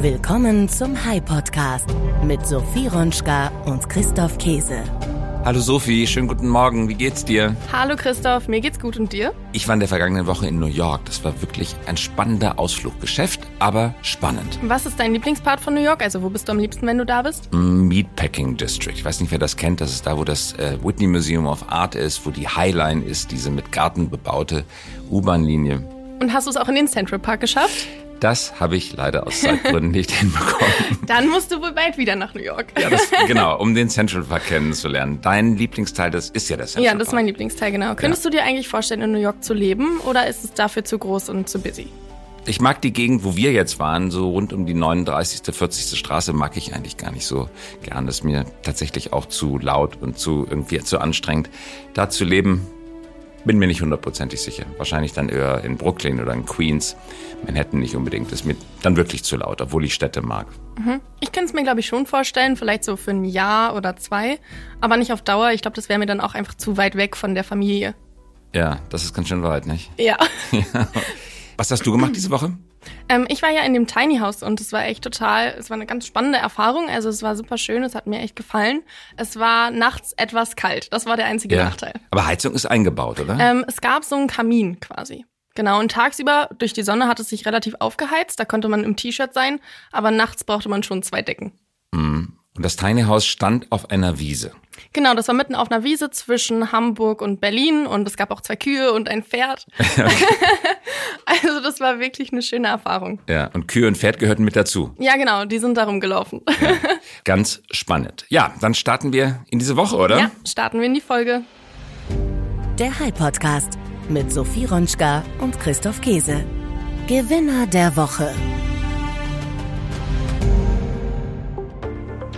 Willkommen zum High Podcast mit Sophie Ronschka und Christoph Käse. Hallo Sophie, schönen guten Morgen. Wie geht's dir? Hallo Christoph, mir geht's gut und dir? Ich war in der vergangenen Woche in New York. Das war wirklich ein spannender Ausflug. Geschäft, aber spannend. Was ist dein Lieblingspart von New York? Also wo bist du am liebsten, wenn du da bist? Meatpacking District. Ich weiß nicht, wer das kennt. Das ist da, wo das äh, Whitney Museum of Art ist, wo die Highline ist, diese mit Garten bebaute U-Bahn-Linie. Und hast du es auch in den Central Park geschafft? Das habe ich leider aus Zeitgründen nicht hinbekommen. Dann musst du wohl bald wieder nach New York. Ja, das, genau, um den Central Park kennenzulernen. Dein Lieblingsteil, das ist ja der Central Park. Ja, das ist mein Lieblingsteil, genau. Könntest du dir eigentlich vorstellen, in New York zu leben oder ist es dafür zu groß und zu busy? Ich mag die Gegend, wo wir jetzt waren, so rund um die 39., 40. Straße, mag ich eigentlich gar nicht so gern. Das ist mir tatsächlich auch zu laut und zu irgendwie zu anstrengend. Da zu leben, bin mir nicht hundertprozentig sicher. Wahrscheinlich dann eher in Brooklyn oder in Queens. Manhattan nicht unbedingt. Das ist mir dann wirklich zu laut, obwohl ich Städte mag. Ich kann es mir, glaube ich, schon vorstellen, vielleicht so für ein Jahr oder zwei, aber nicht auf Dauer. Ich glaube, das wäre mir dann auch einfach zu weit weg von der Familie. Ja, das ist ganz schön weit, nicht? Ja. Was hast du gemacht diese Woche? Ähm, ich war ja in dem Tiny House und es war echt total, es war eine ganz spannende Erfahrung. Also es war super schön, es hat mir echt gefallen. Es war nachts etwas kalt. Das war der einzige Nachteil. Aber Heizung ist eingebaut, oder? Ähm, es gab so einen Kamin quasi. Genau, und tagsüber durch die Sonne hat es sich relativ aufgeheizt. Da konnte man im T-Shirt sein, aber nachts brauchte man schon zwei Decken. Und das Tiny House stand auf einer Wiese. Genau, das war mitten auf einer Wiese zwischen Hamburg und Berlin und es gab auch zwei Kühe und ein Pferd. also das war wirklich eine schöne Erfahrung. Ja, und Kühe und Pferd gehörten mit dazu. Ja, genau, die sind darum gelaufen. Ganz spannend. Ja, dann starten wir in diese Woche, oder? Ja, starten wir in die Folge. Der High Podcast mit Sophie Ronschka und Christoph Käse. Gewinner der Woche.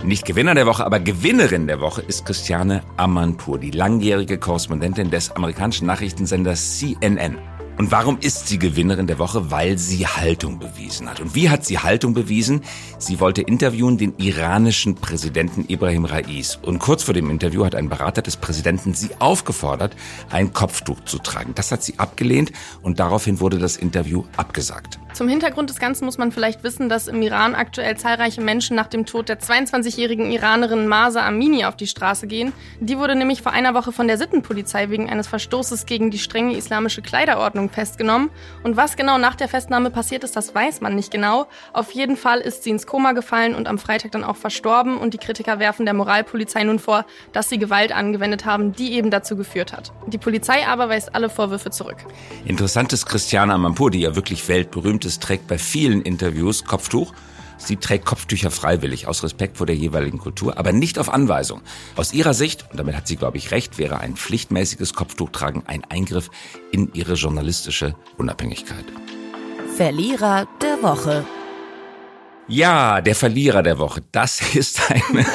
Nicht Gewinner der Woche, aber Gewinnerin der Woche ist Christiane Amanpour, die langjährige Korrespondentin des amerikanischen Nachrichtensenders CNN. Und warum ist sie Gewinnerin der Woche? Weil sie Haltung bewiesen hat. Und wie hat sie Haltung bewiesen? Sie wollte interviewen den iranischen Präsidenten Ibrahim Rais. Und kurz vor dem Interview hat ein Berater des Präsidenten sie aufgefordert, ein Kopftuch zu tragen. Das hat sie abgelehnt und daraufhin wurde das Interview abgesagt. Zum Hintergrund des Ganzen muss man vielleicht wissen, dass im Iran aktuell zahlreiche Menschen nach dem Tod der 22-jährigen Iranerin Masa Amini auf die Straße gehen. Die wurde nämlich vor einer Woche von der Sittenpolizei wegen eines Verstoßes gegen die strenge islamische Kleiderordnung festgenommen. Und was genau nach der Festnahme passiert ist, das weiß man nicht genau. Auf jeden Fall ist sie ins Koma gefallen und am Freitag dann auch verstorben. Und die Kritiker werfen der Moralpolizei nun vor, dass sie Gewalt angewendet haben, die eben dazu geführt hat. Die Polizei aber weist alle Vorwürfe zurück. Interessant ist Christiane Amanpour, die ja wirklich weltberühmt ist, trägt bei vielen Interviews Kopftuch. Sie trägt Kopftücher freiwillig aus Respekt vor der jeweiligen Kultur, aber nicht auf Anweisung. Aus ihrer Sicht, und damit hat sie, glaube ich, recht, wäre ein pflichtmäßiges Kopftuchtragen ein Eingriff in ihre journalistische Unabhängigkeit. Verlierer der Woche. Ja, der Verlierer der Woche. Das ist eine,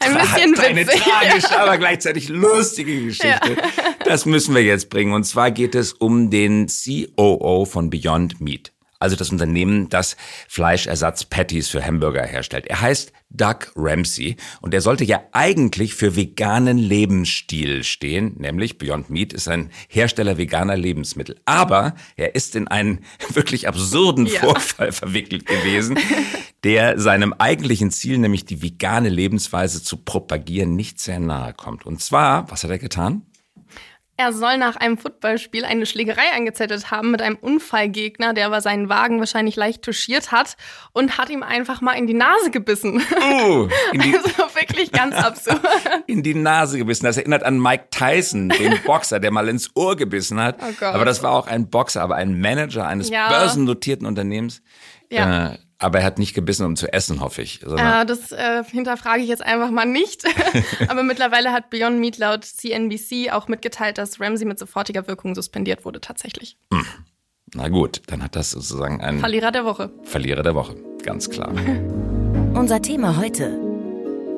Ein bisschen eine witzig. tragische, aber gleichzeitig lustige Geschichte. Das müssen wir jetzt bringen. Und zwar geht es um den COO von Beyond Meat. Also das Unternehmen, das Fleischersatz-Patties für Hamburger herstellt. Er heißt Doug Ramsey und er sollte ja eigentlich für veganen Lebensstil stehen, nämlich Beyond Meat ist ein Hersteller veganer Lebensmittel. Aber er ist in einen wirklich absurden Ja. Vorfall verwickelt gewesen, der seinem eigentlichen Ziel, nämlich die vegane Lebensweise zu propagieren, nicht sehr nahe kommt. Und zwar, was hat er getan? Er soll nach einem Footballspiel eine Schlägerei angezettelt haben mit einem Unfallgegner, der aber seinen Wagen wahrscheinlich leicht touchiert hat und hat ihm einfach mal in die Nase gebissen. Oh, in die, Also wirklich ganz absurd. in die Nase gebissen. Das erinnert an Mike Tyson, den Boxer, der mal ins Ohr gebissen hat. Oh aber das war auch ein Boxer, aber ein Manager eines Ja. börsennotierten Unternehmens. Ja. Äh, aber er hat nicht gebissen, um zu essen, hoffe ich. sondern- Ja, das äh, hinterfrage ich jetzt einfach mal nicht. Aber mittlerweile hat Beyond Meat laut CNBC auch mitgeteilt, dass Ramsey mit sofortiger Wirkung suspendiert wurde, tatsächlich. Na gut, dann hat das sozusagen einen Verlierer der Woche. Verlierer der Woche. Ganz klar. Unser Thema heute.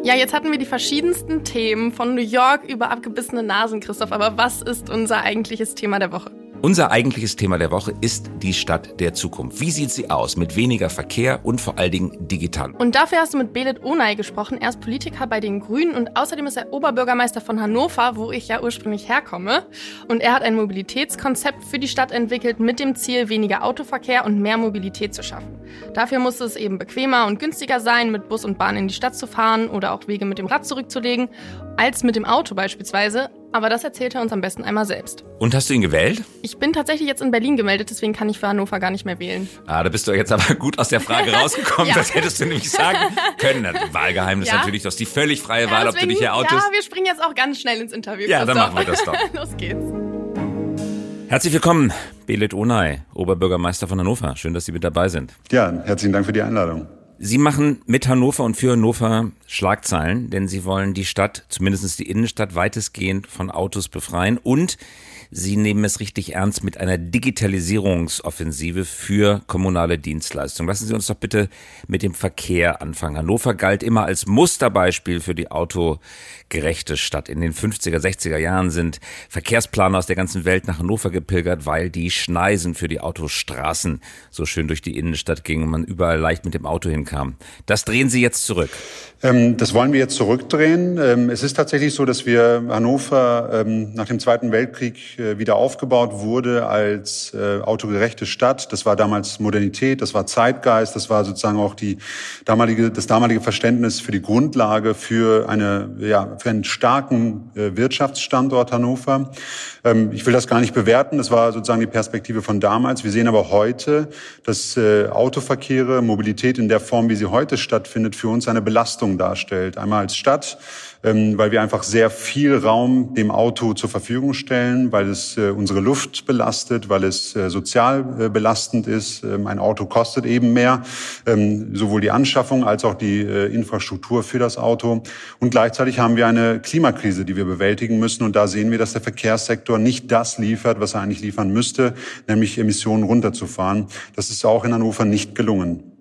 Ja, jetzt hatten wir die verschiedensten Themen von New York über abgebissene Nasen, Christoph. Aber was ist unser eigentliches Thema der Woche? Unser eigentliches Thema der Woche ist die Stadt der Zukunft. Wie sieht sie aus? Mit weniger Verkehr und vor allen Dingen digital. Und dafür hast du mit Belet Onay gesprochen. Er ist Politiker bei den Grünen und außerdem ist er Oberbürgermeister von Hannover, wo ich ja ursprünglich herkomme. Und er hat ein Mobilitätskonzept für die Stadt entwickelt mit dem Ziel, weniger Autoverkehr und mehr Mobilität zu schaffen. Dafür muss es eben bequemer und günstiger sein, mit Bus und Bahn in die Stadt zu fahren oder auch Wege mit dem Rad zurückzulegen, als mit dem Auto beispielsweise. Aber das erzählt er uns am besten einmal selbst. Und hast du ihn gewählt? Ich bin tatsächlich jetzt in Berlin gemeldet, deswegen kann ich für Hannover gar nicht mehr wählen. Ah, da bist du jetzt aber gut aus der Frage rausgekommen. ja. Das hättest du nämlich sagen können. Wahlgeheimnis ja. natürlich, das ist die völlig freie Wahl, ja, deswegen, ob du dich hier outest. Ja, wir springen jetzt auch ganz schnell ins Interview. Ja, dann machen wir das doch. Los geht's. Herzlich willkommen, Belit Onay, Oberbürgermeister von Hannover. Schön, dass Sie mit dabei sind. Ja, herzlichen Dank für die Einladung. Sie machen mit Hannover und für Hannover Schlagzeilen, denn Sie wollen die Stadt, zumindest die Innenstadt, weitestgehend von Autos befreien und Sie nehmen es richtig ernst mit einer Digitalisierungsoffensive für kommunale Dienstleistungen. Lassen Sie uns doch bitte mit dem Verkehr anfangen. Hannover galt immer als Musterbeispiel für die autogerechte Stadt. In den 50er, 60er Jahren sind Verkehrsplaner aus der ganzen Welt nach Hannover gepilgert, weil die Schneisen für die Autostraßen so schön durch die Innenstadt gingen und man überall leicht mit dem Auto hinkam. Das drehen Sie jetzt zurück. Ähm, das wollen wir jetzt zurückdrehen. Ähm, es ist tatsächlich so, dass wir Hannover ähm, nach dem Zweiten Weltkrieg äh, wieder aufgebaut wurde als äh, autogerechte Stadt. Das war damals Modernität, das war Zeitgeist, das war sozusagen auch die damalige, das damalige Verständnis für die Grundlage für eine, ja, für einen starken äh, Wirtschaftsstandort Hannover. Ähm, ich will das gar nicht bewerten. Das war sozusagen die Perspektive von damals. Wir sehen aber heute, dass äh, Autoverkehre, Mobilität in der Form, wie sie heute stattfindet, für uns eine Belastung darstellt. Einmal als Stadt, weil wir einfach sehr viel Raum dem Auto zur Verfügung stellen, weil es äh, unsere Luft belastet, weil es äh, sozial äh, belastend ist. Ähm, ein Auto kostet eben mehr, ähm, sowohl die Anschaffung als auch die Infrastruktur für das Auto. Und gleichzeitig haben wir eine Klimakrise, die wir bewältigen müssen. Und da sehen wir, dass der Verkehrssektor nicht das liefert, was er eigentlich liefern müsste, nämlich Emissionen runterzufahren. Das ist auch in Hannover nicht gelungen.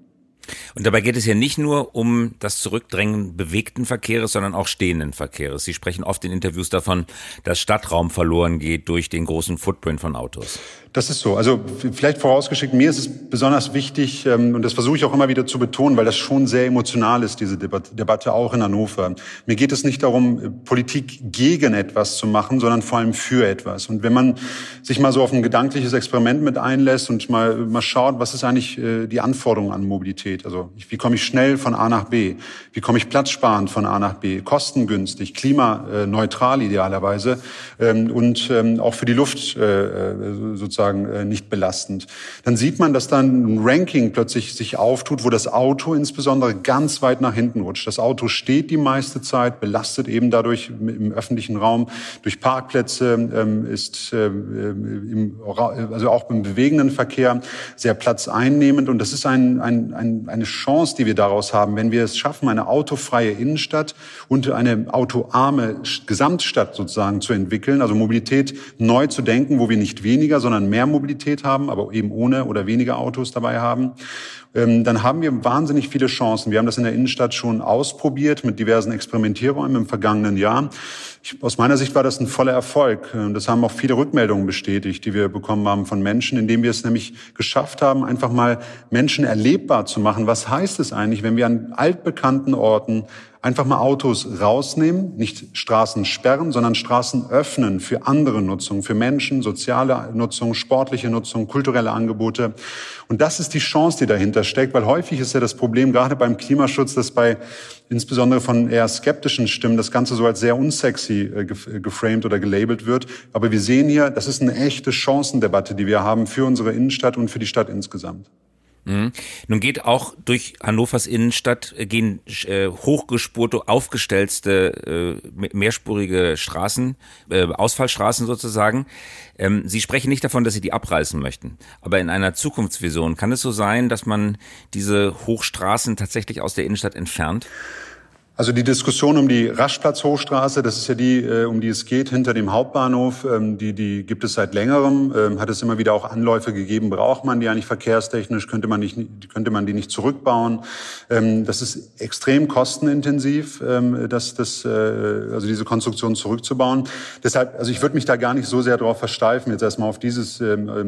Und dabei geht es ja nicht nur um das Zurückdrängen bewegten Verkehres, sondern auch stehenden Verkehres. Sie sprechen oft in Interviews davon, dass Stadtraum verloren geht durch den großen Footprint von Autos. Das ist so. Also vielleicht vorausgeschickt, mir ist es besonders wichtig, ähm, und das versuche ich auch immer wieder zu betonen, weil das schon sehr emotional ist, diese Debatte auch in Hannover. Mir geht es nicht darum, Politik gegen etwas zu machen, sondern vor allem für etwas. Und wenn man sich mal so auf ein gedankliches Experiment mit einlässt und mal, mal schaut, was ist eigentlich äh, die Anforderung an Mobilität? Also wie komme ich schnell von A nach B? Wie komme ich platzsparend von A nach B? Kostengünstig, klimaneutral idealerweise ähm, und ähm, auch für die Luft äh, sozusagen sozusagen äh, nicht belastend. Dann sieht man, dass dann ein Ranking plötzlich sich auftut, wo das Auto insbesondere ganz weit nach hinten rutscht. Das Auto steht die meiste Zeit, belastet eben dadurch im öffentlichen Raum durch Parkplätze, ähm, ist äh, im, also auch im bewegenden Verkehr sehr platzeinnehmend. Und das ist ein, ein, ein, eine Chance, die wir daraus haben, wenn wir es schaffen, eine autofreie Innenstadt und eine autoarme Gesamtstadt sozusagen zu entwickeln, also Mobilität neu zu denken, wo wir nicht weniger, sondern mehr Mobilität haben, aber eben ohne oder weniger Autos dabei haben, ähm, dann haben wir wahnsinnig viele Chancen. Wir haben das in der Innenstadt schon ausprobiert mit diversen Experimentierräumen im vergangenen Jahr. Ich, aus meiner Sicht war das ein voller Erfolg. Ähm, das haben auch viele Rückmeldungen bestätigt, die wir bekommen haben von Menschen, indem wir es nämlich geschafft haben, einfach mal Menschen erlebbar zu machen. Was heißt es eigentlich, wenn wir an altbekannten Orten einfach mal Autos rausnehmen, nicht Straßen sperren, sondern Straßen öffnen für andere Nutzung, für Menschen, soziale Nutzung, sportliche Nutzung, kulturelle Angebote. Und das ist die Chance, die dahinter steckt, weil häufig ist ja das Problem, gerade beim Klimaschutz, dass bei insbesondere von eher skeptischen Stimmen das Ganze so als sehr unsexy äh, geframed oder gelabelt wird. Aber wir sehen hier, das ist eine echte Chancendebatte, die wir haben für unsere Innenstadt und für die Stadt insgesamt. Mhm. Nun geht auch durch Hannovers Innenstadt äh, gehen äh, hochgespurte, aufgestellte, äh, mehrspurige Straßen, äh, Ausfallstraßen sozusagen. Ähm, Sie sprechen nicht davon, dass Sie die abreißen möchten. Aber in einer Zukunftsvision kann es so sein, dass man diese Hochstraßen tatsächlich aus der Innenstadt entfernt? Also die Diskussion um die Raschplatz-Hochstraße, das ist ja die, äh, um die es geht, hinter dem Hauptbahnhof, ähm, die, die gibt es seit längerem. Ähm, hat es immer wieder auch Anläufe gegeben, braucht man die eigentlich verkehrstechnisch, könnte man, nicht, könnte man die nicht zurückbauen. Ähm, das ist extrem kostenintensiv, das, das, äh, also diese Konstruktion zurückzubauen. Deshalb, also ich würde mich da gar nicht so sehr darauf versteifen, jetzt erstmal auf dieses,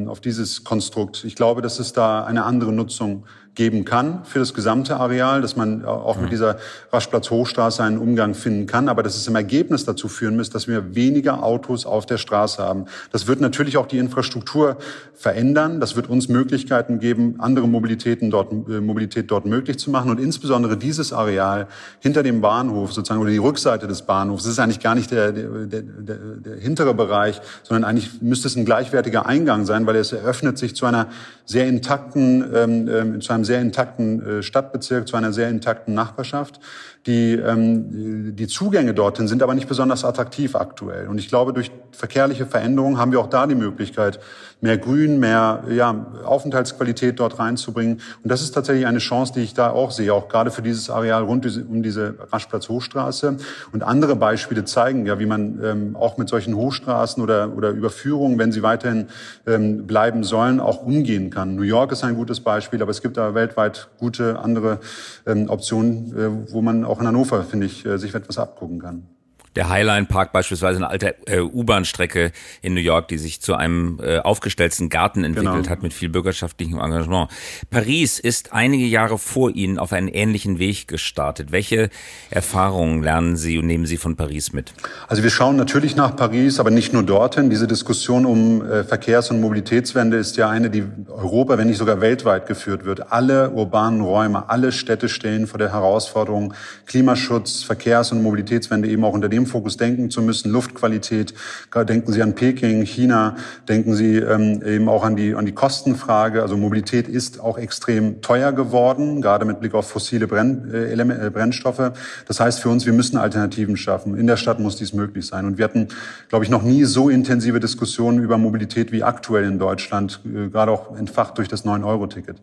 auf dieses Konstrukt. Ich glaube, dass es da eine andere Nutzung geben kann für das gesamte Areal, dass man auch mit dieser Raschplatz-Hochstraße einen Umgang finden kann, aber dass es im Ergebnis dazu führen muss, dass wir weniger Autos auf der Straße haben. Das wird natürlich auch die Infrastruktur verändern. Das wird uns Möglichkeiten geben, andere Mobilitäten dort, äh, Mobilität dort möglich zu machen und insbesondere dieses Areal hinter dem Bahnhof sozusagen oder die Rückseite des Bahnhofs. Das ist eigentlich gar nicht der, der, der, der, der hintere Bereich, sondern eigentlich müsste es ein gleichwertiger Eingang sein, weil es eröffnet sich zu einer sehr intakten, ähm, ähm zu einem sehr intakten äh, Stadtbezirk, zu einer sehr intakten Nachbarschaft. Die, ähm, die Zugänge dorthin sind aber nicht besonders attraktiv aktuell. Und ich glaube, durch verkehrliche Veränderungen haben wir auch da die Möglichkeit, mehr Grün, mehr ja, Aufenthaltsqualität dort reinzubringen. Und das ist tatsächlich eine Chance, die ich da auch sehe, auch gerade für dieses Areal rund um diese Raschplatz-Hochstraße. Und andere Beispiele zeigen ja, wie man ähm, auch mit solchen Hochstraßen oder, oder Überführungen, wenn sie weiterhin ähm, bleiben sollen, auch umgehen kann. New York ist ein gutes Beispiel, aber es gibt da weltweit gute andere ähm, Optionen, äh, wo man auch in Hannover, finde ich, äh, sich etwas abgucken kann der Highline Park beispielsweise eine alte äh, U-Bahn-Strecke in New York, die sich zu einem äh, aufgestellten Garten entwickelt genau. hat mit viel bürgerschaftlichem Engagement. Paris ist einige Jahre vor Ihnen auf einen ähnlichen Weg gestartet. Welche Erfahrungen lernen Sie und nehmen Sie von Paris mit? Also wir schauen natürlich nach Paris, aber nicht nur dorthin. Diese Diskussion um äh, Verkehrs- und Mobilitätswende ist ja eine, die Europa, wenn nicht sogar weltweit geführt wird. Alle urbanen Räume, alle Städte stehen vor der Herausforderung Klimaschutz, Verkehrs- und Mobilitätswende eben auch unter dem Fokus denken zu müssen, Luftqualität. Denken Sie an Peking, China, denken Sie ähm, eben auch an die, an die Kostenfrage. Also Mobilität ist auch extrem teuer geworden, gerade mit Blick auf fossile äh, äh, Brennstoffe. Das heißt für uns, wir müssen Alternativen schaffen. In der Stadt muss dies möglich sein. Und wir hatten, glaube ich, noch nie so intensive Diskussionen über Mobilität wie aktuell in Deutschland, äh, gerade auch entfacht durch das 9-Euro-Ticket.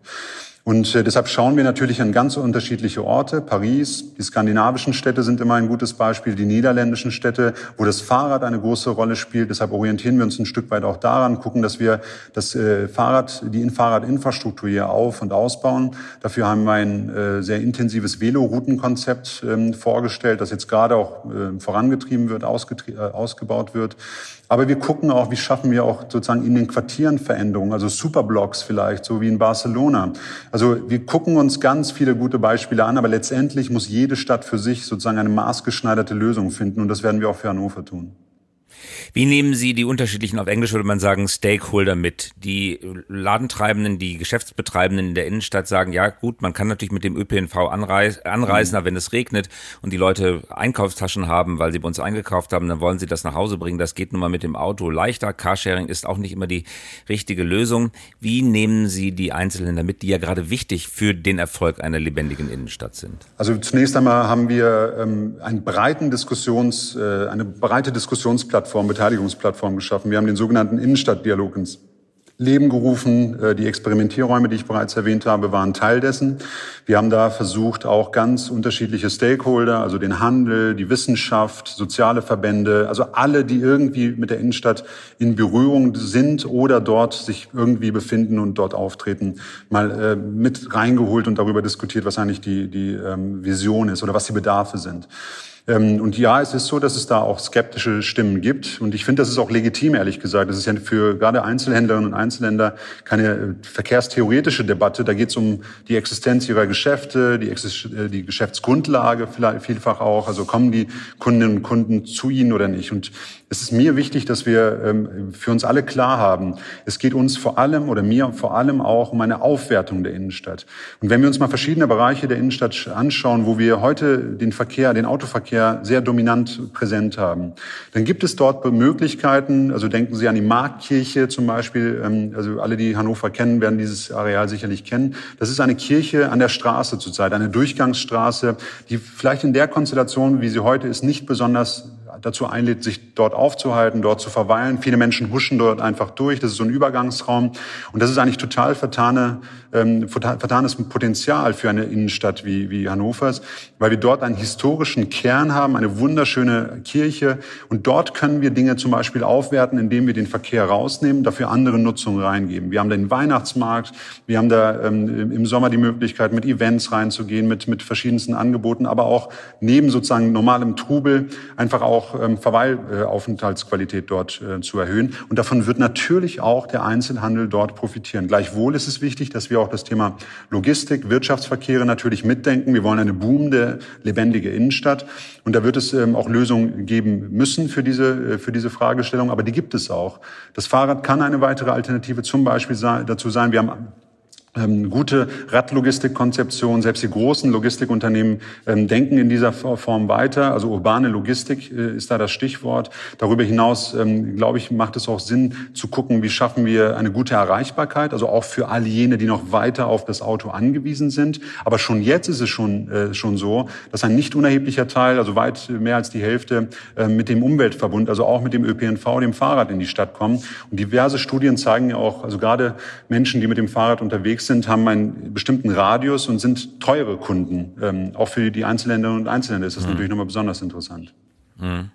Und äh, deshalb schauen wir natürlich an ganz unterschiedliche Orte. Paris, die skandinavischen Städte sind immer ein gutes Beispiel, die niederländischen Städte, wo das Fahrrad eine große Rolle spielt. Deshalb orientieren wir uns ein Stück weit auch daran, gucken, dass wir das äh, Fahrrad, die Fahrradinfrastruktur hier auf- und ausbauen. Dafür haben wir ein äh, sehr intensives Veloroutenkonzept ähm, vorgestellt, das jetzt gerade auch äh, vorangetrieben wird, äh, ausgebaut wird. Aber wir gucken auch, wie schaffen wir auch sozusagen in den Quartieren Veränderungen, also Superblocks vielleicht, so wie in Barcelona. Also wir gucken uns ganz viele gute Beispiele an, aber letztendlich muss jede Stadt für sich sozusagen eine maßgeschneiderte Lösung finden und das werden wir auch für Hannover tun. Wie nehmen Sie die unterschiedlichen, auf Englisch würde man sagen, Stakeholder mit? Die Ladentreibenden, die Geschäftsbetreibenden in der Innenstadt sagen, ja gut, man kann natürlich mit dem ÖPNV anreisen, anreisen, mhm. aber wenn es regnet und die Leute Einkaufstaschen haben, weil sie bei uns eingekauft haben, dann wollen sie das nach Hause bringen. Das geht nun mal mit dem Auto leichter. Carsharing ist auch nicht immer die richtige Lösung. Wie nehmen Sie die Einzelländer mit, die ja gerade wichtig für den Erfolg einer lebendigen Innenstadt sind? Also zunächst einmal haben wir ähm, einen breiten Diskussions, äh, eine breite Diskussionsplattform Beteiligungsplattform geschaffen. Wir haben den sogenannten Innenstadtdialog ins Leben gerufen. Äh, die Experimentierräume, die ich bereits erwähnt habe, waren Teil dessen. Wir haben da versucht, auch ganz unterschiedliche Stakeholder, also den Handel, die Wissenschaft, soziale Verbände, also alle, die irgendwie mit der Innenstadt in Berührung sind oder dort sich irgendwie befinden und dort auftreten, mal äh, mit reingeholt und darüber diskutiert, was eigentlich die, die ähm, Vision ist oder was die Bedarfe sind. Ähm, und ja, es ist so, dass es da auch skeptische Stimmen gibt. Und ich finde, das ist auch legitim, ehrlich gesagt. Das ist ja für gerade Einzelhändlerinnen und Einzelhändler keine äh, verkehrstheoretische Debatte. Da geht es um die Existenz ihrer Geschäfte, die, Exist äh, die Geschäftsgrundlage vielleicht vielfach auch. Also kommen die Kundinnen und Kunden zu ihnen oder nicht? Und es ist mir wichtig, dass wir ähm, für uns alle klar haben, es geht uns vor allem oder mir vor allem auch um eine Aufwertung der Innenstadt. Und wenn wir uns mal verschiedene Bereiche der Innenstadt anschauen, wo wir heute den Verkehr, den Autoverkehr sehr dominant präsent haben, dann gibt es dort Möglichkeiten, also denken Sie an die Marktkirche zum Beispiel, ähm, also alle, die Hannover kennen, werden dieses Areal sicherlich kennen. Das ist eine Kirche an der Straße zurzeit, eine Durchgangsstraße, die vielleicht in der Konstellation, wie sie heute ist, nicht besonders dazu einlädt, sich dort aufzuhalten, dort zu verweilen. Viele Menschen huschen dort einfach durch. Das ist so ein Übergangsraum. Und das ist eigentlich total vertane, ähm, vertanes Potenzial für eine Innenstadt wie, wie Hannovers, weil wir dort einen historischen Kern haben, eine wunderschöne Kirche. Und dort können wir Dinge zum Beispiel aufwerten, indem wir den Verkehr rausnehmen, dafür andere Nutzungen reingeben. Wir haben den Weihnachtsmarkt, wir haben da ähm, im Sommer die Möglichkeit, mit Events reinzugehen, mit, mit verschiedensten Angeboten, aber auch neben sozusagen normalem Trubel einfach auch ähm, Verweilaufenthaltsqualität dort äh, zu erhöhen. Und davon wird natürlich auch der Einzelhandel dort profitieren. Gleichwohl ist es wichtig, dass wir auch das Thema Logistik, Wirtschaftsverkehre natürlich mitdenken. Wir wollen eine boomende, lebendige Innenstadt. Und da wird es ähm, auch Lösungen geben müssen für diese, äh, für diese Fragestellung. Aber die gibt es auch. Das Fahrrad kann eine weitere Alternative zum Beispiel dazu sein. Wir haben ähm, gute Radlogistikkonzeption. Selbst die großen Logistikunternehmen ähm, denken in dieser Form weiter. Also urbane Logistik äh, ist da das Stichwort. Darüber hinaus, ähm, glaube ich, macht es auch Sinn zu gucken, wie schaffen wir eine gute Erreichbarkeit, also auch für all jene, die noch weiter auf das Auto angewiesen sind. Aber schon jetzt ist es schon, äh, schon so, dass ein nicht unerheblicher Teil, also weit mehr als die Hälfte, äh, mit dem Umweltverbund, also auch mit dem ÖPNV, dem Fahrrad in die Stadt kommen. Und diverse Studien zeigen ja auch, also gerade Menschen, die mit dem Fahrrad unterwegs unterwegs sind, haben einen bestimmten Radius und sind teure Kunden. Ähm, auch für die Einzelländer und Einzelländer ist das mhm. natürlich nochmal besonders interessant. Mhm.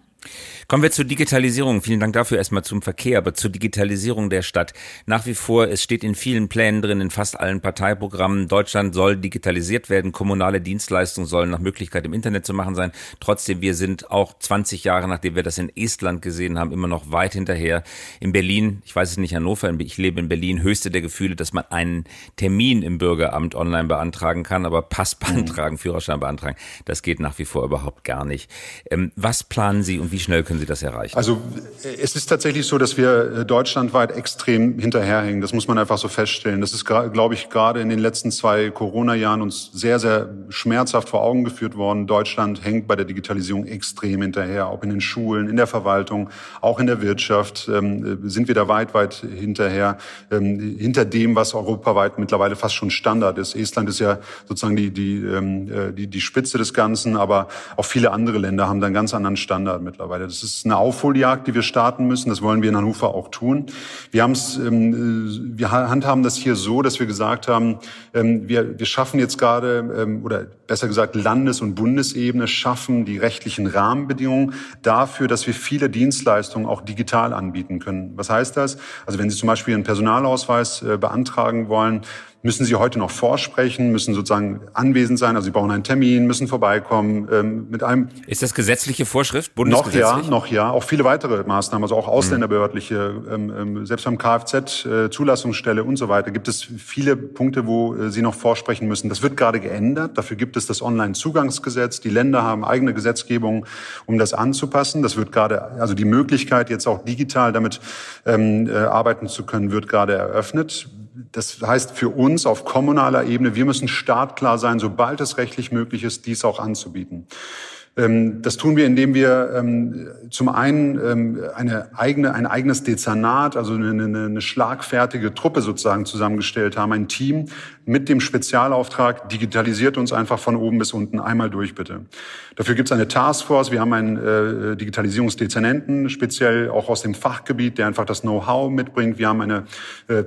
Kommen wir zur Digitalisierung. Vielen Dank dafür erstmal zum Verkehr, aber zur Digitalisierung der Stadt. Nach wie vor, es steht in vielen Plänen drin, in fast allen Parteiprogrammen, Deutschland soll digitalisiert werden, kommunale Dienstleistungen sollen nach Möglichkeit im Internet zu machen sein. Trotzdem, wir sind auch 20 Jahre, nachdem wir das in Estland gesehen haben, immer noch weit hinterher. In Berlin, ich weiß es nicht, Hannover, ich lebe in Berlin, höchste der Gefühle, dass man einen Termin im Bürgeramt online beantragen kann, aber Pass beantragen, mhm. Führerschein beantragen, das geht nach wie vor überhaupt gar nicht. Ähm, was planen Sie und wie schnell können können Sie das erreichen? Also es ist tatsächlich so, dass wir äh, deutschlandweit extrem hinterherhängen. Das muss man einfach so feststellen. Das ist, glaube ich, gerade in den letzten zwei Corona-Jahren uns sehr, sehr schmerzhaft vor Augen geführt worden. Deutschland hängt bei der Digitalisierung extrem hinterher, auch in den Schulen, in der Verwaltung, auch in der Wirtschaft ähm, äh, sind wir da weit, weit hinterher, ähm, hinter dem, was europaweit mittlerweile fast schon Standard ist. Estland ist ja sozusagen die, die, ähm, äh, die, die Spitze des Ganzen, aber auch viele andere Länder haben da einen ganz anderen Standard mittlerweile. Das ist eine Aufholjagd, die wir starten müssen. Das wollen wir in Hannover auch tun. Wir haben es, ähm, wir handhaben das hier so, dass wir gesagt haben, ähm, wir, wir schaffen jetzt gerade, ähm, oder besser gesagt Landes- und Bundesebene schaffen die rechtlichen Rahmenbedingungen dafür, dass wir viele Dienstleistungen auch digital anbieten können. Was heißt das? Also wenn Sie zum Beispiel einen Personalausweis äh, beantragen wollen, müssen Sie heute noch vorsprechen, müssen sozusagen anwesend sein, also Sie brauchen einen Termin, müssen vorbeikommen ähm, mit einem. Ist das gesetzliche Vorschrift? Noch ja, noch ja. Auch viele weitere Maßnahmen, also auch ausländerbehördliche, ähm, ähm, selbst beim Kfz, äh, Zulassungsstelle und so weiter, gibt es viele Punkte, wo äh, Sie noch vorsprechen müssen. Das wird gerade geändert. Dafür gibt es das Online-Zugangsgesetz. Die Länder haben eigene Gesetzgebung, um das anzupassen. Das wird gerade, also die Möglichkeit, jetzt auch digital damit ähm, äh, arbeiten zu können, wird gerade eröffnet das heißt für uns auf kommunaler Ebene, wir müssen startklar sein, sobald es rechtlich möglich ist, dies auch anzubieten. Ähm, das tun wir, indem wir ähm, zum einen ähm, eine eigene, ein eigenes Dezernat, also eine, eine schlagfertige Truppe sozusagen zusammengestellt haben, ein Team mit dem Spezialauftrag, digitalisiert uns einfach von oben bis unten einmal durch, bitte. Dafür gibt es eine Taskforce, wir haben einen äh, Digitalisierungsdezernenten, speziell auch aus dem Fachgebiet, der einfach das Know-how mitbringt. Wir haben eine äh,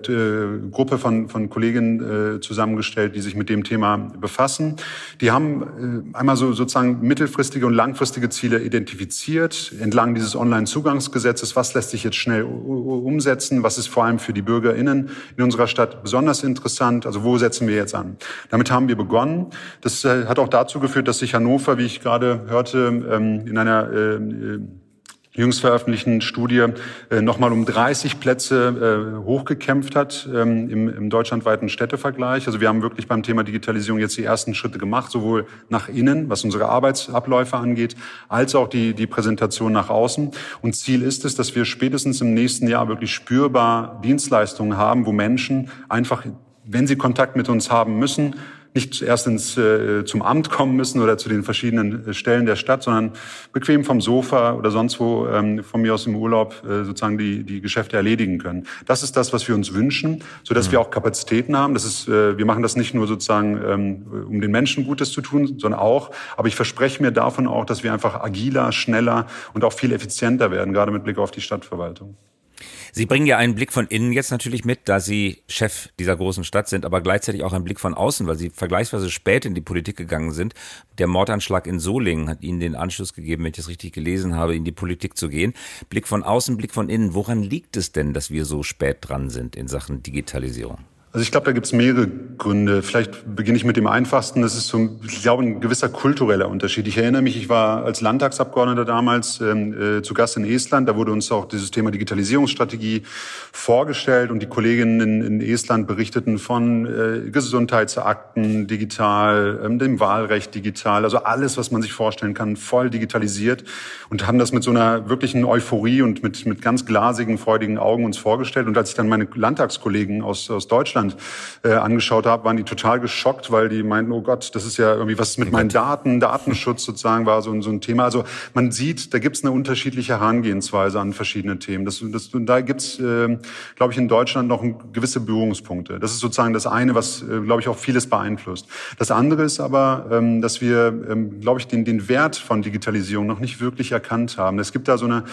Gruppe von, von Kolleginnen äh, zusammengestellt, die sich mit dem Thema befassen. Die haben äh, einmal so sozusagen mittelfristig mittelfristige und langfristige Ziele identifiziert entlang dieses Online-Zugangsgesetzes. Was lässt sich jetzt schnell umsetzen? Was ist vor allem für die BürgerInnen in unserer Stadt besonders interessant? Also wo setzen wir jetzt an? Damit haben wir begonnen. Das äh, hat auch dazu geführt, dass sich Hannover, wie ich gerade hörte, ähm, in einer äh, jüngst veröffentlichten Studie äh, nochmal um 30 Plätze äh, hochgekämpft hat ähm, im, im deutschlandweiten Städtevergleich. Also wir haben wirklich beim Thema Digitalisierung jetzt die ersten Schritte gemacht, sowohl nach innen, was unsere Arbeitsabläufe angeht, als auch die, die Präsentation nach außen. Und Ziel ist es, dass wir spätestens im nächsten Jahr wirklich spürbar Dienstleistungen haben, wo Menschen einfach, wenn sie Kontakt mit uns haben müssen, nicht erst ins, äh, zum Amt kommen müssen oder zu den verschiedenen äh, Stellen der Stadt, sondern bequem vom Sofa oder sonst wo ähm, von mir aus im Urlaub äh, sozusagen die, die Geschäfte erledigen können. Das ist das, was wir uns wünschen, so dass mhm. wir auch Kapazitäten haben. Das ist, äh, wir machen das nicht nur sozusagen, ähm, um den Menschen Gutes zu tun, sondern auch. Aber ich verspreche mir davon auch, dass wir einfach agiler, schneller und auch viel effizienter werden, gerade mit Blick auf die Stadtverwaltung. Sie bringen ja einen Blick von innen jetzt natürlich mit, da Sie Chef dieser großen Stadt sind, aber gleichzeitig auch einen Blick von außen, weil Sie vergleichsweise spät in die Politik gegangen sind. Der Mordanschlag in Solingen hat Ihnen den Anschluss gegeben, wenn ich das richtig gelesen habe, in die Politik zu gehen. Blick von außen, Blick von innen. Woran liegt es denn, dass wir so spät dran sind in Sachen Digitalisierung? Also ich glaube, da gibt es mehrere Gründe. Vielleicht beginne ich mit dem einfachsten. Das ist so, ich glaube, ein gewisser kultureller Unterschied. Ich erinnere mich, ich war als Landtagsabgeordneter damals ähm, äh, zu Gast in Estland. Da wurde uns auch dieses Thema Digitalisierungsstrategie vorgestellt und die Kolleginnen in, in Estland berichteten von äh, Gesundheitsakten digital, ähm, dem Wahlrecht digital, also alles, was man sich vorstellen kann, voll digitalisiert und haben das mit so einer wirklichen Euphorie und mit, mit ganz glasigen, freudigen Augen uns vorgestellt. Und als ich dann meine Landtagskollegen aus, aus Deutschland Deutschland äh, angeschaut habe, waren die total geschockt, weil die meinten, oh Gott, das ist ja irgendwie was mit meinen Daten, Datenschutz sozusagen war so, so ein Thema. Also man sieht, da gibt es eine unterschiedliche Herangehensweise an verschiedene Themen. Das, das, da gibt es, äh, glaube ich, in Deutschland noch gewisse Berührungspunkte. Das ist sozusagen das eine, was, äh, glaube ich, auch vieles beeinflusst. Das andere ist aber, ähm, dass wir, ähm, glaube ich, den, den Wert von Digitalisierung noch nicht wirklich erkannt haben. Es gibt da so eine,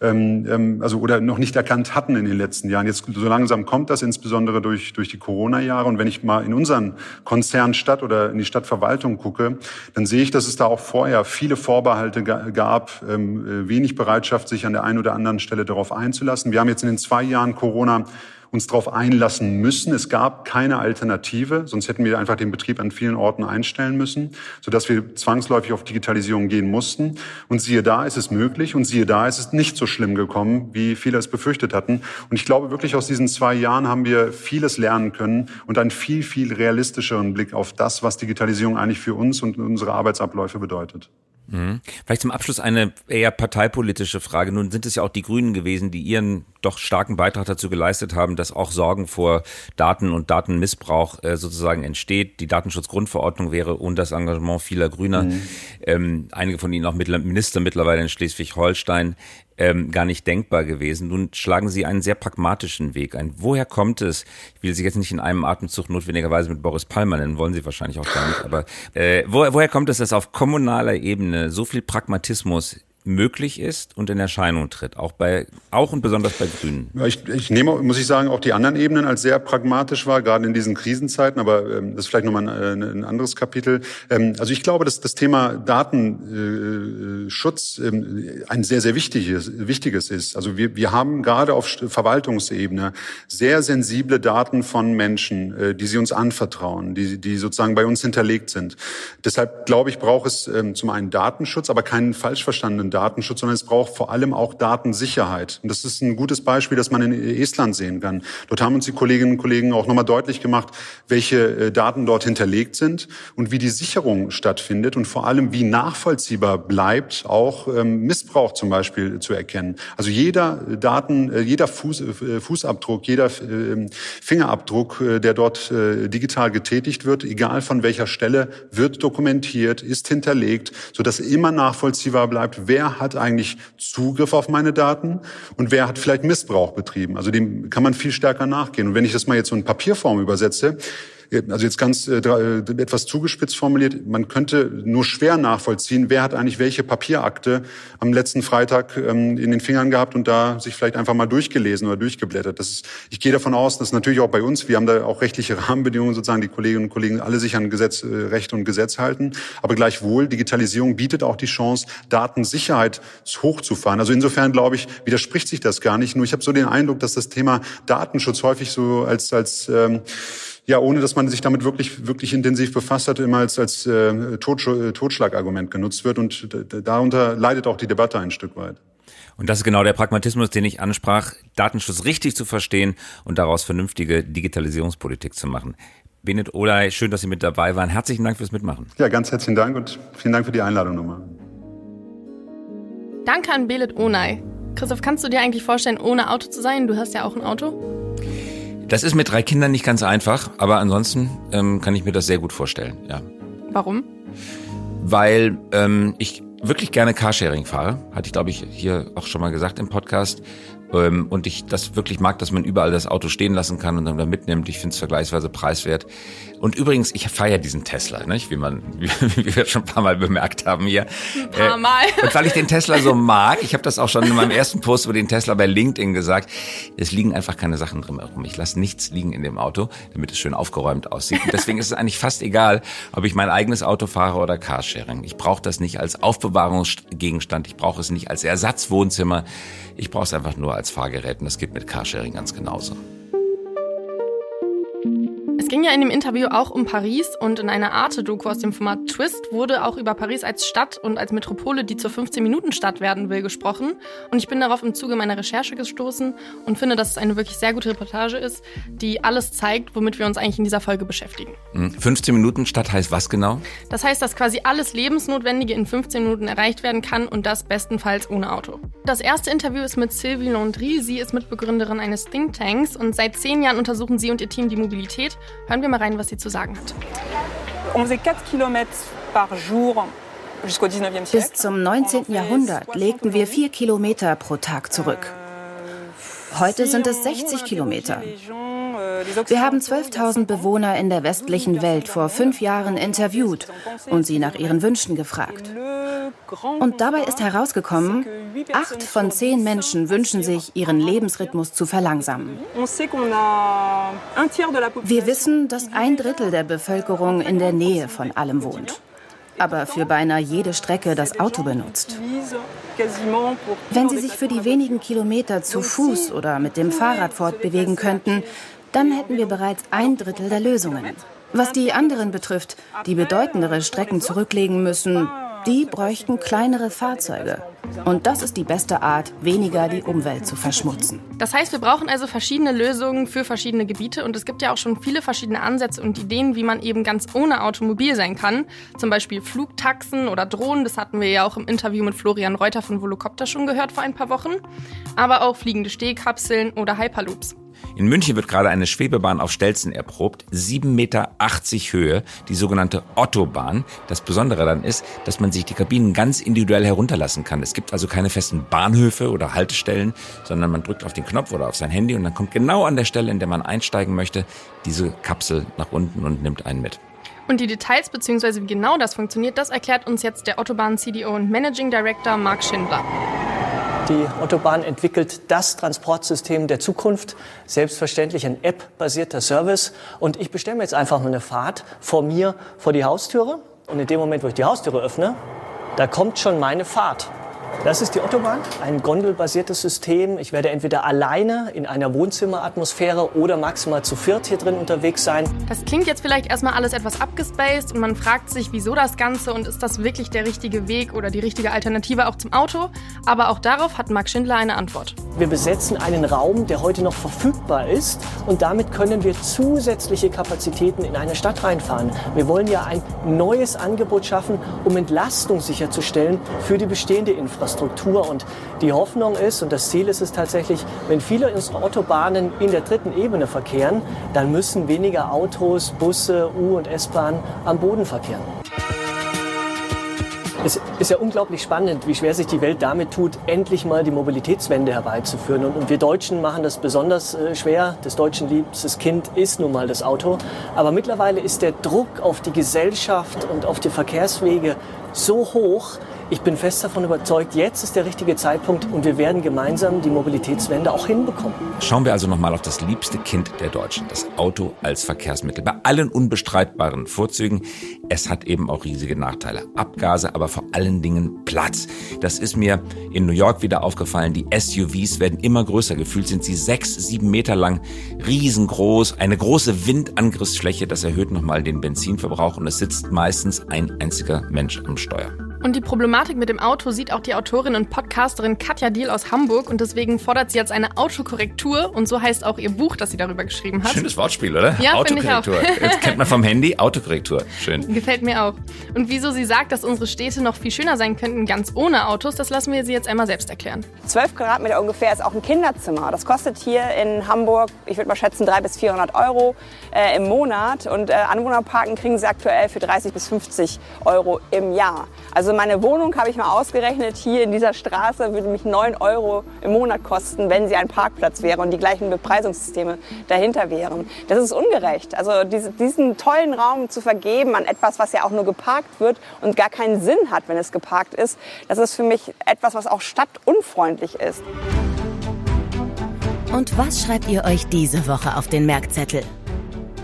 ähm, ähm also oder noch nicht erkannt hatten in den letzten Jahren. Jetzt so langsam kommt das insbesondere durch, durch die die Corona-Jahre. Und wenn ich mal in unseren Konzern Stadt oder in die Stadtverwaltung gucke, dann sehe ich, dass es da auch vorher viele Vorbehalte gab, ähm, äh, wenig Bereitschaft, sich an der einen oder anderen Stelle darauf einzulassen. Wir haben jetzt in den zwei Jahren Corona uns darauf einlassen müssen. Es gab keine Alternative, sonst hätten wir einfach den Betrieb an vielen Orten einstellen müssen, sodass wir zwangsläufig auf Digitalisierung gehen mussten. Und siehe da, ist es möglich und siehe da, ist es nicht so schlimm gekommen, wie viele es befürchtet hatten. Und ich glaube wirklich, aus diesen zwei Jahren haben wir vieles lernen können und einen viel, viel realistischeren Blick auf das, was Digitalisierung eigentlich für uns und unsere Arbeitsabläufe bedeutet. Mhm. Vielleicht zum Abschluss eine eher parteipolitische Frage. Nun sind es ja auch die Grünen gewesen, die ihren doch starken Beitrag dazu geleistet haben, dass auch Sorgen vor Daten und Datenmissbrauch äh, sozusagen entsteht. Die Datenschutzgrundverordnung wäre ohne das Engagement vieler Grüner, mhm. ähm, einige von ihnen auch Minister mittlerweile in Schleswig-Holstein, ähm, gar nicht denkbar gewesen. Nun schlagen Sie einen sehr pragmatischen Weg ein. Woher kommt es? Ich will Sie jetzt nicht in einem Atemzug notwendigerweise mit Boris Palmer nennen, wollen Sie wahrscheinlich auch gar nicht. Aber äh, wo, woher kommt es, dass auf kommunaler Ebene so viel Pragmatismus möglich ist und in Erscheinung tritt, auch bei, auch und besonders bei Grünen. Ich, ich nehme, muss ich sagen, auch die anderen Ebenen als sehr pragmatisch war, gerade in diesen Krisenzeiten, aber ähm, das ist vielleicht nochmal ein, ein anderes Kapitel. Ähm, also ich glaube, dass das Thema Datenschutz äh, ähm, ein sehr, sehr wichtiges, wichtiges ist. Also wir, wir haben gerade auf Verwaltungsebene sehr sensible Daten von Menschen, äh, die sie uns anvertrauen, die, die sozusagen bei uns hinterlegt sind. Deshalb glaube ich, braucht es ähm, zum einen Datenschutz, aber keinen falsch verstandenen Datenschutz, sondern es braucht vor allem auch Datensicherheit. Und das ist ein gutes Beispiel, das man in Estland sehen kann. Dort haben uns die Kolleginnen und Kollegen auch nochmal deutlich gemacht, welche äh, Daten dort hinterlegt sind und wie die Sicherung stattfindet und vor allem, wie nachvollziehbar bleibt, auch ähm, Missbrauch zum Beispiel zu erkennen. Also jeder Daten, äh, jeder Fuß, äh, Fußabdruck, jeder Fingerabdruck, der dort digital getätigt wird, egal von welcher Stelle, wird dokumentiert, ist hinterlegt, sodass immer nachvollziehbar bleibt, wer wer hat eigentlich Zugriff auf meine Daten und wer hat vielleicht Missbrauch betrieben. Also dem kann man viel stärker nachgehen. Und wenn ich das mal jetzt so in Papierform übersetze, also jetzt ganz äh, äh, etwas zugespitzt formuliert, man könnte nur schwer nachvollziehen, wer hat eigentlich welche Papierakte am letzten Freitag ähm, in den Fingern gehabt und da sich vielleicht einfach mal durchgelesen oder durchgeblättert. Das ist, ich gehe davon aus, dass natürlich auch bei uns, wir haben da auch rechtliche Rahmenbedingungen, sozusagen die Kolleginnen und Kollegen alle sich an Gesetz, äh, Recht und Gesetz halten. Aber gleichwohl, Digitalisierung bietet auch die Chance, Datensicherheit hochzufahren. Also insofern glaube ich, widerspricht sich das gar nicht. Nur ich habe so den Eindruck, dass das Thema Datenschutz häufig so als als ähm, ja, ohne dass man sich damit wirklich, wirklich intensiv befasst hat, immer als, als äh, Totsch äh, Totschlagargument genutzt wird. Und darunter leidet auch die Debatte ein Stück weit. Und das ist genau der Pragmatismus, den ich ansprach, Datenschutz richtig zu verstehen und daraus vernünftige Digitalisierungspolitik zu machen. Benet Olay, schön, dass Sie mit dabei waren. Herzlichen Dank fürs Mitmachen. Ja, ganz herzlichen Dank und vielen Dank für die Einladung nochmal. Danke an Belet Onay. Christoph, kannst du dir eigentlich vorstellen, ohne Auto zu sein? Du hast ja auch ein Auto. Das ist mit drei Kindern nicht ganz einfach, aber ansonsten ähm, kann ich mir das sehr gut vorstellen, ja. Warum? Weil ähm, ich wirklich gerne Carsharing fahre. Hatte ich, glaube ich, hier auch schon mal gesagt im Podcast. Ähm, und ich das wirklich mag, dass man überall das Auto stehen lassen kann und dann wieder mitnimmt. Ich finde es vergleichsweise preiswert. Und übrigens, ich feiere diesen Tesla, nicht? wie man, wie, wie wir schon ein paar Mal bemerkt haben hier. Ein paar Mal. Äh, und weil ich den Tesla so mag, ich habe das auch schon in meinem ersten Post über den Tesla bei LinkedIn gesagt, es liegen einfach keine Sachen drin herum. Ich lasse nichts liegen in dem Auto, damit es schön aufgeräumt aussieht. Und deswegen ist es eigentlich fast egal, ob ich mein eigenes Auto fahre oder Carsharing. Ich brauche das nicht als Aufbewahrungsgegenstand, ich brauche es nicht als Ersatzwohnzimmer. Ich brauche es einfach nur als Fahrgerät und das geht mit Carsharing ganz genauso. Es ging ja in dem Interview auch um Paris und in einer Arte-Doku aus dem Format Twist wurde auch über Paris als Stadt und als Metropole, die zur 15-Minuten-Stadt werden will, gesprochen. Und ich bin darauf im Zuge meiner Recherche gestoßen und finde, dass es eine wirklich sehr gute Reportage ist, die alles zeigt, womit wir uns eigentlich in dieser Folge beschäftigen. 15-Minuten-Stadt hm, heißt was genau? Das heißt, dass quasi alles Lebensnotwendige in 15 Minuten erreicht werden kann und das bestenfalls ohne Auto. Das erste Interview ist mit Sylvie Landry. Sie ist Mitbegründerin eines Thinktanks und seit zehn Jahren untersuchen sie und ihr Team die Mobilität Hören wir mal rein, was sie zu sagen hat. Bis zum 19. Jahrhundert legten wir vier Kilometer pro Tag zurück. Heute sind es 60 Kilometer. Wir haben 12.000 Bewohner in der westlichen Welt vor fünf Jahren interviewt und sie nach ihren Wünschen gefragt. Und dabei ist herausgekommen, acht von zehn Menschen wünschen sich, ihren Lebensrhythmus zu verlangsamen. Wir wissen, dass ein Drittel der Bevölkerung in der Nähe von allem wohnt aber für beinahe jede Strecke das Auto benutzt. Wenn sie sich für die wenigen Kilometer zu Fuß oder mit dem Fahrrad fortbewegen könnten, dann hätten wir bereits ein Drittel der Lösungen. Was die anderen betrifft, die bedeutendere Strecken zurücklegen müssen, die bräuchten kleinere Fahrzeuge. Und das ist die beste Art, weniger die Umwelt zu verschmutzen. Das heißt, wir brauchen also verschiedene Lösungen für verschiedene Gebiete und es gibt ja auch schon viele verschiedene Ansätze und Ideen, wie man eben ganz ohne Automobil sein kann. Zum Beispiel Flugtaxen oder Drohnen, das hatten wir ja auch im Interview mit Florian Reuter von Volocopter schon gehört vor ein paar Wochen. Aber auch fliegende Stehkapseln oder Hyperloops. In München wird gerade eine Schwebebahn auf Stelzen erprobt, 7,80 Meter Höhe, die sogenannte Ottobahn. Das Besondere dann ist, dass man sich die Kabinen ganz individuell herunterlassen kann. Es gibt also keine festen Bahnhöfe oder Haltestellen, sondern man drückt auf den Knopf oder auf sein Handy und dann kommt genau an der Stelle, in der man einsteigen möchte, diese Kapsel nach unten und nimmt einen mit. Und die Details bzw. wie genau das funktioniert, das erklärt uns jetzt der Autobahn-CDO und Managing Director Mark Schindler. Die Autobahn entwickelt das Transportsystem der Zukunft. Selbstverständlich ein App-basierter Service. Und ich bestelle mir jetzt einfach mal eine Fahrt vor mir vor die Haustüre. Und in dem Moment, wo ich die Haustüre öffne, da kommt schon meine Fahrt. Das ist die Autobahn, ein gondelbasiertes System. Ich werde entweder alleine in einer Wohnzimmeratmosphäre oder maximal zu viert hier drin unterwegs sein. Das klingt jetzt vielleicht erstmal alles etwas abgespaced und man fragt sich, wieso das Ganze und ist das wirklich der richtige Weg oder die richtige Alternative auch zum Auto? Aber auch darauf hat Marc Schindler eine Antwort. Wir besetzen einen Raum, der heute noch verfügbar ist und damit können wir zusätzliche Kapazitäten in eine Stadt reinfahren. Wir wollen ja ein neues Angebot schaffen, um Entlastung sicherzustellen für die bestehende Infrastruktur. Infrastruktur. Und die Hoffnung ist und das Ziel ist es tatsächlich, wenn viele unserer Autobahnen in der dritten Ebene verkehren, dann müssen weniger Autos, Busse, U- und S-Bahn am Boden verkehren. Es ist ja unglaublich spannend, wie schwer sich die Welt damit tut, endlich mal die Mobilitätswende herbeizuführen. Und, und wir Deutschen machen das besonders äh, schwer. Das deutschen liebstes Kind ist nun mal das Auto. Aber mittlerweile ist der Druck auf die Gesellschaft und auf die Verkehrswege so hoch, ich bin fest davon überzeugt, jetzt ist der richtige Zeitpunkt und wir werden gemeinsam die Mobilitätswende auch hinbekommen. Schauen wir also nochmal auf das liebste Kind der Deutschen, das Auto als Verkehrsmittel. Bei allen unbestreitbaren Vorzügen, es hat eben auch riesige Nachteile. Abgase, aber vor allen Dingen Platz. Das ist mir in New York wieder aufgefallen. Die SUVs werden immer größer. Gefühlt sind sie sechs, sieben Meter lang, riesengroß, eine große Windangriffsfläche. Das erhöht nochmal den Benzinverbrauch und es sitzt meistens ein einziger Mensch am Steuer. Und die Problematik mit dem Auto sieht auch die Autorin und Podcasterin Katja Diel aus Hamburg und deswegen fordert sie jetzt eine Autokorrektur und so heißt auch ihr Buch, das sie darüber geschrieben hat. Schönes Wortspiel, oder? Ja, Autokorrektur. Ich auch. Jetzt kennt man vom Handy Autokorrektur. Schön. Gefällt mir auch. Und wieso sie sagt, dass unsere Städte noch viel schöner sein könnten, ganz ohne Autos, das lassen wir sie jetzt einmal selbst erklären. 12 Quadratmeter ungefähr ist auch ein Kinderzimmer. Das kostet hier in Hamburg, ich würde mal schätzen, 300 bis 400 Euro äh, im Monat. Und äh, Anwohnerparken kriegen sie aktuell für 30 bis 50 Euro im Jahr. Also meine Wohnung habe ich mal ausgerechnet, hier in dieser Straße würde mich 9 Euro im Monat kosten, wenn sie ein Parkplatz wäre und die gleichen Bepreisungssysteme dahinter wären. Das ist ungerecht. Also diese, diesen tollen Raum zu vergeben an etwas, was ja auch nur geparkt wird und gar keinen Sinn hat, wenn es geparkt ist, das ist für mich etwas, was auch stadtunfreundlich ist. Und was schreibt ihr euch diese Woche auf den Merkzettel?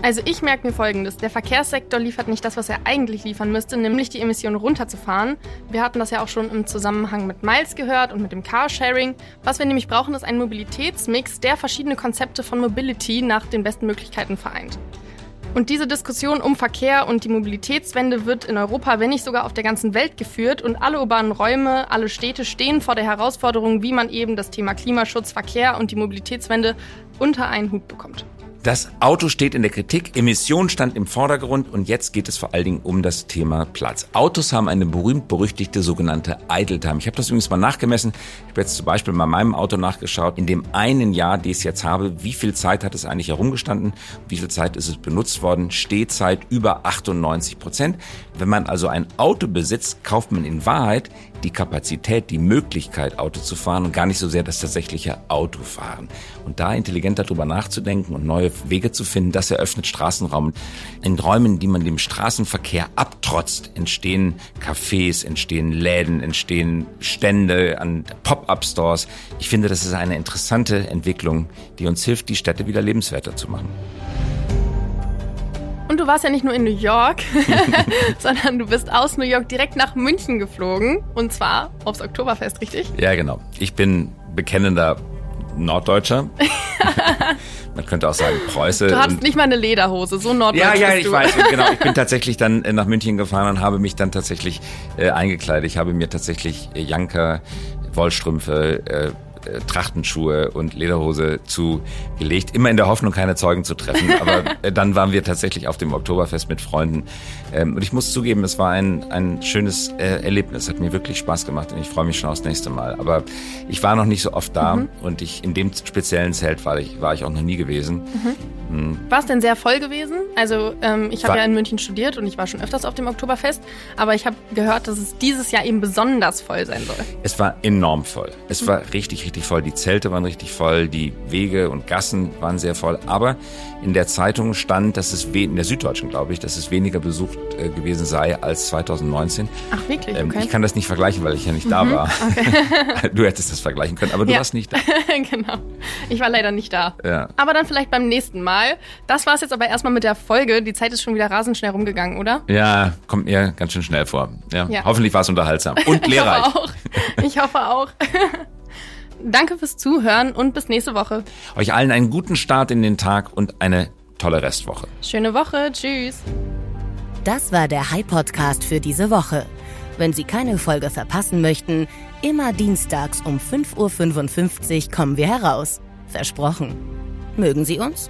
Also ich merke mir Folgendes. Der Verkehrssektor liefert nicht das, was er eigentlich liefern müsste, nämlich die Emissionen runterzufahren. Wir hatten das ja auch schon im Zusammenhang mit Miles gehört und mit dem Carsharing. Was wir nämlich brauchen, ist ein Mobilitätsmix, der verschiedene Konzepte von Mobility nach den besten Möglichkeiten vereint. Und diese Diskussion um Verkehr und die Mobilitätswende wird in Europa, wenn nicht sogar auf der ganzen Welt geführt. Und alle urbanen Räume, alle Städte stehen vor der Herausforderung, wie man eben das Thema Klimaschutz, Verkehr und die Mobilitätswende unter einen Hut bekommt. Das Auto steht in der Kritik, Emission stand im Vordergrund und jetzt geht es vor allen Dingen um das Thema Platz. Autos haben eine berühmt-berüchtigte sogenannte Idle Time. Ich habe das übrigens mal nachgemessen. Ich habe jetzt zum Beispiel mal meinem Auto nachgeschaut. In dem einen Jahr, die ich jetzt habe, wie viel Zeit hat es eigentlich herumgestanden? Wie viel Zeit ist es benutzt worden? Stehzeit über 98 Prozent. Wenn man also ein Auto besitzt, kauft man in Wahrheit die Kapazität, die Möglichkeit, Auto zu fahren und gar nicht so sehr das tatsächliche Autofahren. Und da intelligent darüber nachzudenken und neue Wege zu finden, das eröffnet Straßenraum. In Räumen, die man dem Straßenverkehr abtrotzt, entstehen Cafés, entstehen Läden, entstehen Stände an Pop-up-Stores. Ich finde, das ist eine interessante Entwicklung, die uns hilft, die Städte wieder lebenswerter zu machen. Und du warst ja nicht nur in New York, sondern du bist aus New York direkt nach München geflogen. Und zwar aufs Oktoberfest, richtig? Ja, genau. Ich bin bekennender Norddeutscher. Man könnte auch sagen Preuße. Du hattest nicht mal eine Lederhose, so norddeutsch Ja, ja, ich weiß. Genau, ich bin tatsächlich dann äh, nach München gefahren und habe mich dann tatsächlich äh, eingekleidet. Ich habe mir tatsächlich Janker, Wollstrümpfe, äh, Trachtenschuhe und Lederhose zugelegt, immer in der Hoffnung, keine Zeugen zu treffen. Aber äh, dann waren wir tatsächlich auf dem Oktoberfest mit Freunden. Ähm, und ich muss zugeben, es war ein, ein schönes äh, Erlebnis. Hat mir wirklich Spaß gemacht und ich freue mich schon aufs nächste Mal. Aber ich war noch nicht so oft da Mhm. und ich in dem speziellen Zelt war ich, war ich auch noch nie gewesen. War es denn sehr voll gewesen? Also ähm, ich habe ja in München studiert und ich war schon öfters auf dem Oktoberfest. Aber ich habe gehört, dass es dieses Jahr eben besonders voll sein soll. Es war enorm voll. Es war richtig, richtig voll. Die Zelte waren richtig voll, die Wege und Gassen waren sehr voll. Aber in der Zeitung stand, dass es in der Süddeutschen, glaube ich, dass es weniger besucht äh, gewesen sei als 2019. Ach wirklich? Ähm, Okay. Mhm. Ich kann das nicht vergleichen, weil ich ja nicht da war. du hättest das vergleichen können, aber du Ja. warst nicht da. genau. Ich war leider nicht da. Ja. Aber dann vielleicht beim nächsten Mal. Das war es jetzt aber erstmal mit der Folge. Die Zeit ist schon wieder rasend schnell rumgegangen, oder? Ja, kommt mir ganz schön schnell vor. Ja. Ja. Hoffentlich war es unterhaltsam und lehrreich. Ich hoffe auch. Ich hoffe auch. Danke fürs Zuhören und bis nächste Woche. Euch allen einen guten Start in den Tag und eine tolle Restwoche. Schöne Woche. Tschüss. Das war der High Podcast für diese Woche. Wenn Sie keine Folge verpassen möchten, immer dienstags um 5.55 Uhr kommen wir heraus. Versprochen. Mögen Sie uns?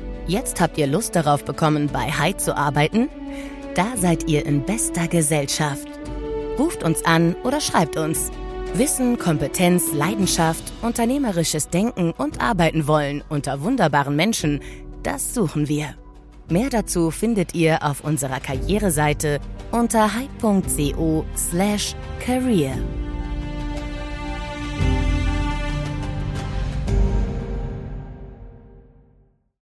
Jetzt habt ihr Lust darauf bekommen, bei High zu arbeiten? Da seid ihr in bester Gesellschaft. Ruft uns an oder schreibt uns. Wissen, Kompetenz, Leidenschaft, unternehmerisches Denken und Arbeiten wollen unter wunderbaren Menschen, das suchen wir. Mehr dazu findet ihr auf unserer Karriereseite unter hype.co slash career.